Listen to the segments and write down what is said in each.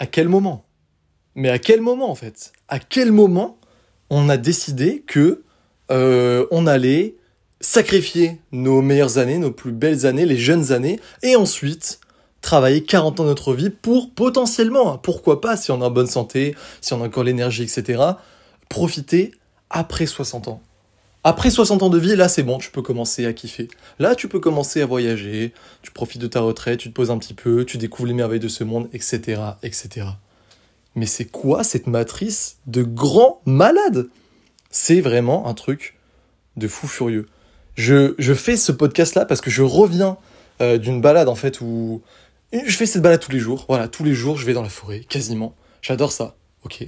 à quel moment? Mais à quel moment en fait? À quel moment on a décidé que euh, on allait sacrifier nos meilleures années, nos plus belles années, les jeunes années, et ensuite travailler 40 ans de notre vie pour potentiellement, hein, pourquoi pas, si on est en bonne santé, si on a encore l'énergie, etc., profiter après 60 ans? Après 60 ans de vie, là c'est bon, tu peux commencer à kiffer. Là tu peux commencer à voyager, tu profites de ta retraite, tu te poses un petit peu, tu découvres les merveilles de ce monde, etc. etc. Mais c'est quoi cette matrice de grand malade? C'est vraiment un truc de fou furieux. Je, fais ce podcast-là parce que je reviens euh, d'une balade en fait où je fais cette balade tous les jours. Voilà, tous les jours je vais dans la forêt, quasiment. J'adore ça, ok.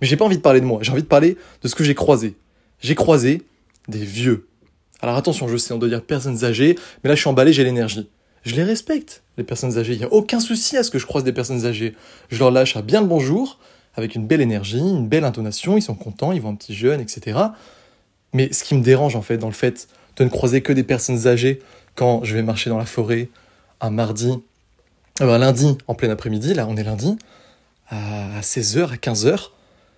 Mais j'ai pas envie de parler de moi, j'ai envie de parler de ce que j'ai croisé. J'ai croisé des vieux. Alors attention, je sais, on doit dire personnes âgées, mais là je suis emballé, j'ai l'énergie. Je les respecte, les personnes âgées. Il n'y a aucun souci à ce que je croise des personnes âgées. Je leur lâche un bien le bonjour, avec une belle énergie, une belle intonation, ils sont contents, ils voient un petit jeune, etc. Mais ce qui me dérange en fait dans le fait de ne croiser que des personnes âgées quand je vais marcher dans la forêt un mardi, euh, un lundi en plein après-midi, là on est lundi, à 16h, à 15h,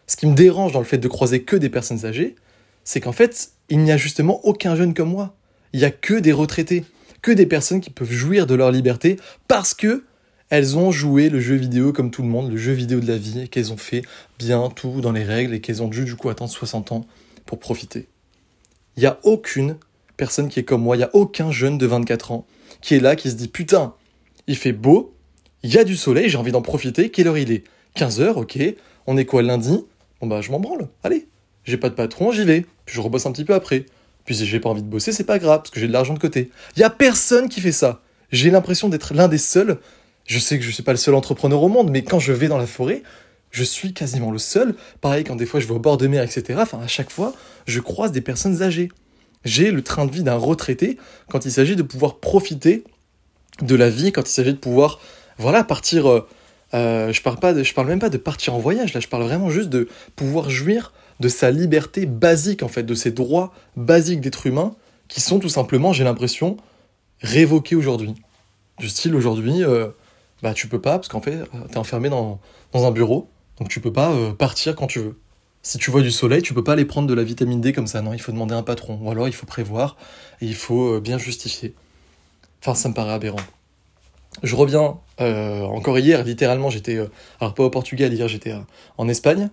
ce qui me dérange dans le fait de croiser que des personnes âgées, c'est qu'en fait, il n'y a justement aucun jeune comme moi. Il n'y a que des retraités, que des personnes qui peuvent jouir de leur liberté parce que elles ont joué le jeu vidéo comme tout le monde, le jeu vidéo de la vie, et qu'elles ont fait bien tout dans les règles et qu'elles ont dû du coup attendre 60 ans pour profiter. Il n'y a aucune personne qui est comme moi, il n'y a aucun jeune de 24 ans qui est là, qui se dit putain, il fait beau, il y a du soleil, j'ai envie d'en profiter, quelle heure il est? 15h, ok, on est quoi lundi? Bon bah je m'en branle, allez, j'ai pas de patron, j'y vais, puis je rebosse un petit peu après. Puis si j'ai pas envie de bosser, c'est pas grave, parce que j'ai de l'argent de côté. Il y a personne qui fait ça. J'ai l'impression d'être l'un des seuls. Je sais que je suis pas le seul entrepreneur au monde, mais quand je vais dans la forêt, je suis quasiment le seul. Pareil, quand des fois je vais au bord de mer, etc. Enfin, à chaque fois, je croise des personnes âgées. J'ai le train de vie d'un retraité quand il s'agit de pouvoir profiter de la vie, quand il s'agit de pouvoir, voilà, partir. Euh, euh, je parle je parle même pas de partir en voyage. Là, je parle vraiment juste de pouvoir jouir de sa liberté basique, en fait, de ses droits basiques d'être humain, qui sont tout simplement, j'ai l'impression, révoqués aujourd'hui. Du style, aujourd'hui, euh, bah tu peux pas, parce qu'en fait, t'es enfermé dans, un bureau, donc tu peux pas euh, partir quand tu veux. Si tu vois du soleil, tu peux pas aller prendre de la vitamine D comme ça, non, il faut demander un patron, ou alors il faut prévoir, et il faut euh, bien justifier. Enfin, ça me paraît aberrant. Je reviens, encore hier, littéralement, j'étais, alors pas au Portugal, hier j'étais en Espagne,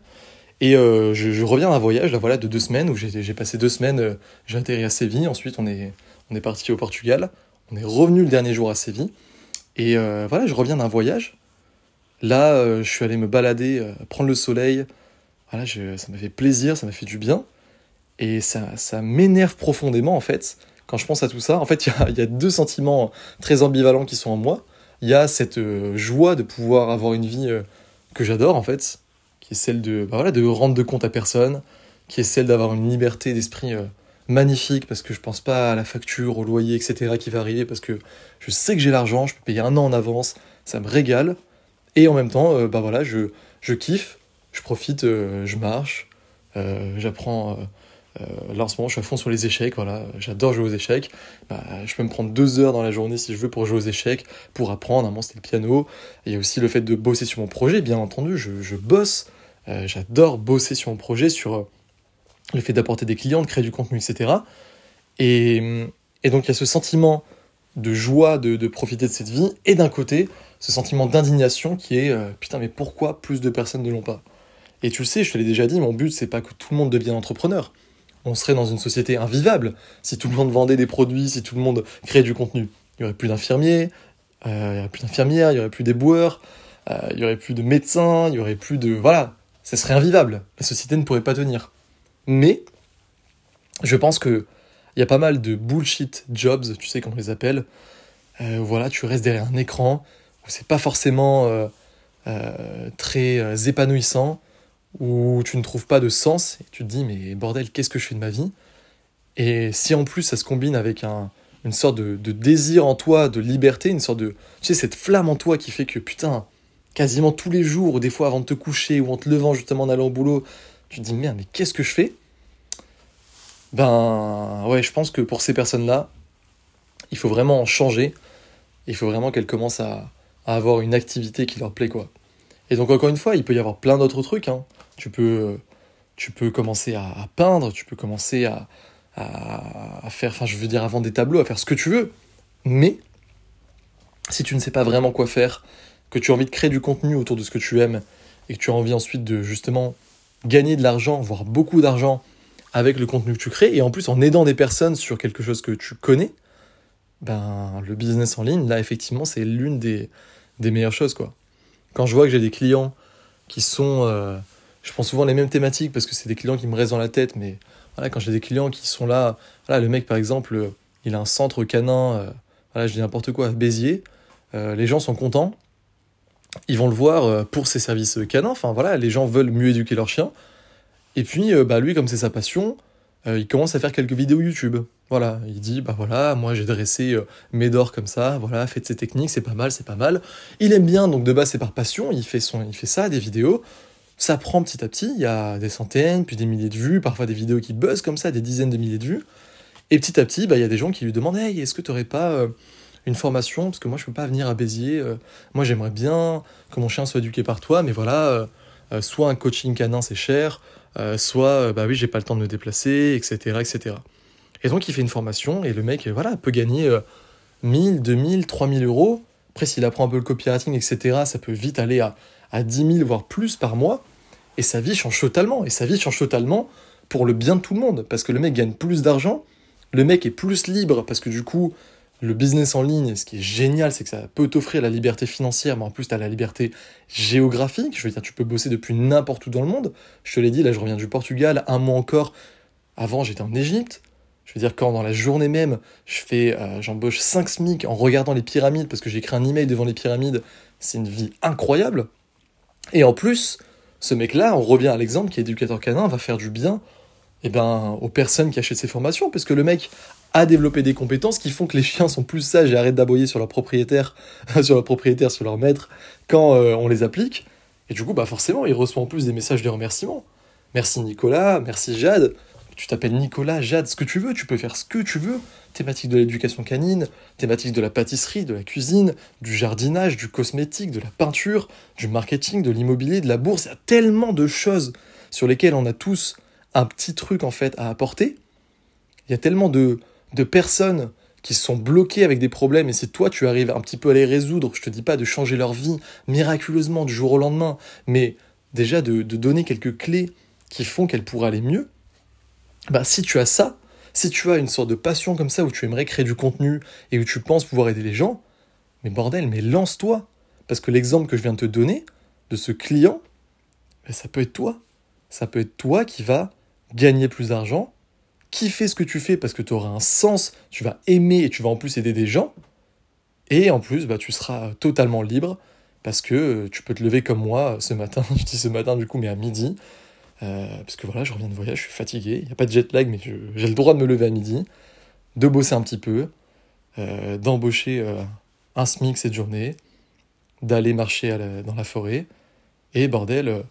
et euh, je, reviens d'un voyage là, voilà, de deux semaines où j'ai passé deux semaines, euh, j'ai atterri à Séville, ensuite on est, on est parti au Portugal, on est revenu le dernier jour à Séville, et euh, voilà, je reviens d'un voyage. Là, je suis allé me balader, prendre le soleil, voilà, ça m'a fait plaisir, ça m'a fait du bien, et ça, ça m'énerve profondément en fait, quand je pense à tout ça. En fait, il y, y a, deux sentiments très ambivalents qui sont en moi. Il y a cette joie de pouvoir avoir une vie que j'adore en fait, qui est celle de, bah voilà, de rendre de compte à personne, qui est celle d'avoir une liberté d'esprit euh, magnifique, parce que je pense pas à la facture, au loyer, etc. qui va arriver, parce que je sais que j'ai l'argent, je peux payer un an en avance, ça me régale, et en même temps, euh, bah voilà, je, je kiffe, je profite, euh, je marche, j'apprends. là en ce moment, je suis à fond sur les échecs, voilà, j'adore jouer aux échecs. Bah, je peux me prendre deux heures dans la journée si je veux pour jouer aux échecs, pour apprendre. À un moment, c'était le piano. Il y a aussi le fait de bosser sur mon projet, bien entendu. Je, je bosse euh, j'adore bosser sur mon projet, sur euh, le fait d'apporter des clients, de créer du contenu, etc. Et, et donc il y a ce sentiment de joie de, profiter de cette vie, et d'un côté, ce sentiment d'indignation qui est euh, putain, mais pourquoi plus de personnes ne l'ont pas? Et tu le sais, je te l'ai déjà dit, mon but, c'est pas que tout le monde devienne entrepreneur. On serait dans une société invivable si tout le monde vendait des produits, si tout le monde créait du contenu. Il y aurait plus d'infirmiers, il y aurait plus d'infirmières, il y aurait plus d'éboueurs, il y aurait plus de médecins, il y aurait plus de. Voilà, ça serait invivable. La société ne pourrait pas tenir. Mais, je pense que il y a pas mal de bullshit jobs, tu sais comment on les appelle. Euh, voilà, tu restes derrière un écran où c'est pas forcément euh, euh, très épanouissant, où tu ne trouves pas de sens et tu te dis mais bordel, qu'est-ce que je fais de ma vie? Et si en plus ça se combine avec un, une sorte de, de, désir en toi de liberté, une sorte de, tu sais, cette flamme en toi qui fait que putain, quasiment tous les jours, ou des fois avant de te coucher, ou en te levant justement en allant au boulot, tu te dis merde, mais qu'est-ce que je fais? Ben ouais, je pense que pour ces personnes-là, il faut vraiment changer. Il faut vraiment qu'elles commencent à, avoir une activité qui leur plaît, quoi. Et donc encore une fois, il peut y avoir plein d'autres trucs. Hein. Tu, peux, tu peux commencer à, peindre, tu peux commencer à, à, faire, enfin je veux dire, avant des tableaux, à faire ce que tu veux. Mais si tu ne sais pas vraiment quoi faire, que tu as envie de créer du contenu autour de ce que tu aimes, et que tu as envie ensuite de justement gagner de l'argent, voire beaucoup d'argent avec le contenu que tu crées, et en plus en aidant des personnes sur quelque chose que tu connais, ben le business en ligne, là effectivement, c'est l'une des, des meilleures choses quoi. Quand je vois que j'ai des clients qui sont. Euh, je prends souvent les mêmes thématiques parce que c'est des clients qui me restent dans la tête, mais voilà, quand j'ai des clients qui sont là. Voilà, le mec par exemple, euh, il a un centre canin, euh, voilà, je dis n'importe quoi, à Béziers. les gens sont contents. Ils vont le voir pour ses services canins. Enfin voilà, les gens veulent mieux éduquer leurs chiens. Et puis, bah, lui, comme c'est sa passion, il commence à faire quelques vidéos YouTube. Voilà, il dit, bah voilà, moi j'ai dressé euh, Médor comme ça, voilà, faites ces techniques, c'est pas mal, c'est pas mal. Il aime bien, donc de base c'est par passion, il fait, son, il fait ça, des vidéos. Ça prend petit à petit, il y a des centaines, puis des milliers de vues, parfois des vidéos qui buzzent comme ça, des dizaines de milliers de vues. Et petit à petit, bah, il y a des gens qui lui demandent, hey, est-ce que tu n'aurais pas euh, une formation Parce que moi je peux pas venir à Béziers, euh, moi j'aimerais bien que mon chien soit éduqué par toi, mais voilà, soit un coaching canin c'est cher, soit, bah oui, j'ai pas le temps de me déplacer, etc., etc. Et donc il fait une formation et le mec voilà, peut gagner 1000, 2000, 3000 euros. Après, s'il apprend un peu le copywriting, etc., ça peut vite aller à, à 10 000, voire plus par mois. Et sa vie change totalement. Et sa vie change totalement pour le bien de tout le monde. Parce que le mec gagne plus d'argent, le mec est plus libre, parce que du coup, le business en ligne, ce qui est génial, c'est que ça peut t'offrir la liberté financière, mais en plus, tu as la liberté géographique. Je veux dire, tu peux bosser depuis n'importe où dans le monde. Je te l'ai dit, là, je reviens du Portugal, un mois encore. Avant, j'étais en Égypte. Je veux dire, quand dans la journée même, je fais, euh, j'embauche 5 SMIC en regardant les pyramides parce que j'ai écrit un email devant les pyramides, c'est une vie incroyable. Et en plus, ce mec-là, on revient à l'exemple qui est éducateur canin, va faire du bien eh ben, aux personnes qui achètent ses formations, parce que le mec a développé des compétences qui font que les chiens sont plus sages et arrêtent d'aboyer sur leur propriétaire, sur leur propriétaire, sur leur maître, quand euh, on les applique. Et du coup, bah forcément, il reçoit en plus des messages de remerciement. Merci Nicolas, merci Jade, tu t'appelles Nicolas, Jade, ce que tu veux, tu peux faire ce que tu veux. Thématique de l'éducation canine, thématique de la pâtisserie, de la cuisine, du jardinage, du cosmétique, de la peinture, du marketing, de l'immobilier, de la bourse. Il y a tellement de choses sur lesquelles on a tous un petit truc en fait à apporter. Il y a tellement de, de personnes qui sont bloquées avec des problèmes et si toi tu arrives un petit peu à les résoudre, je te dis pas de changer leur vie miraculeusement du jour au lendemain, mais déjà de, donner quelques clés qui font qu'elles pourraient aller mieux, bah, si tu as ça, si tu as une sorte de passion comme ça où tu aimerais créer du contenu et où tu penses pouvoir aider les gens, mais bordel, mais lance-toi. Parce que l'exemple que je viens de te donner, de ce client, ça peut être toi. Ça peut être toi qui va gagner plus d'argent, kiffer ce que tu fais parce que tu auras un sens, tu vas aimer et tu vas en plus aider des gens. Et en plus, bah, tu seras totalement libre parce que tu peux te lever comme moi ce matin, je dis ce matin du coup, mais à midi, euh, parce que voilà, je reviens de voyage, je suis fatigué, il n'y a pas de jet lag, mais j'ai le droit de me lever à midi, de bosser un petit peu, euh, d'embaucher euh, un SMIC cette journée, d'aller marcher dans la forêt, et bordel,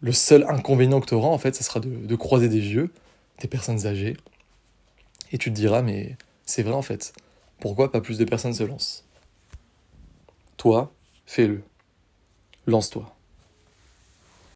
le seul inconvénient que tu auras, en fait, ce sera de, de, croiser des vieux, des personnes âgées, et tu te diras, mais c'est vrai en fait, pourquoi pas plus de personnes se lancent? Toi, fais-le. Lance-toi.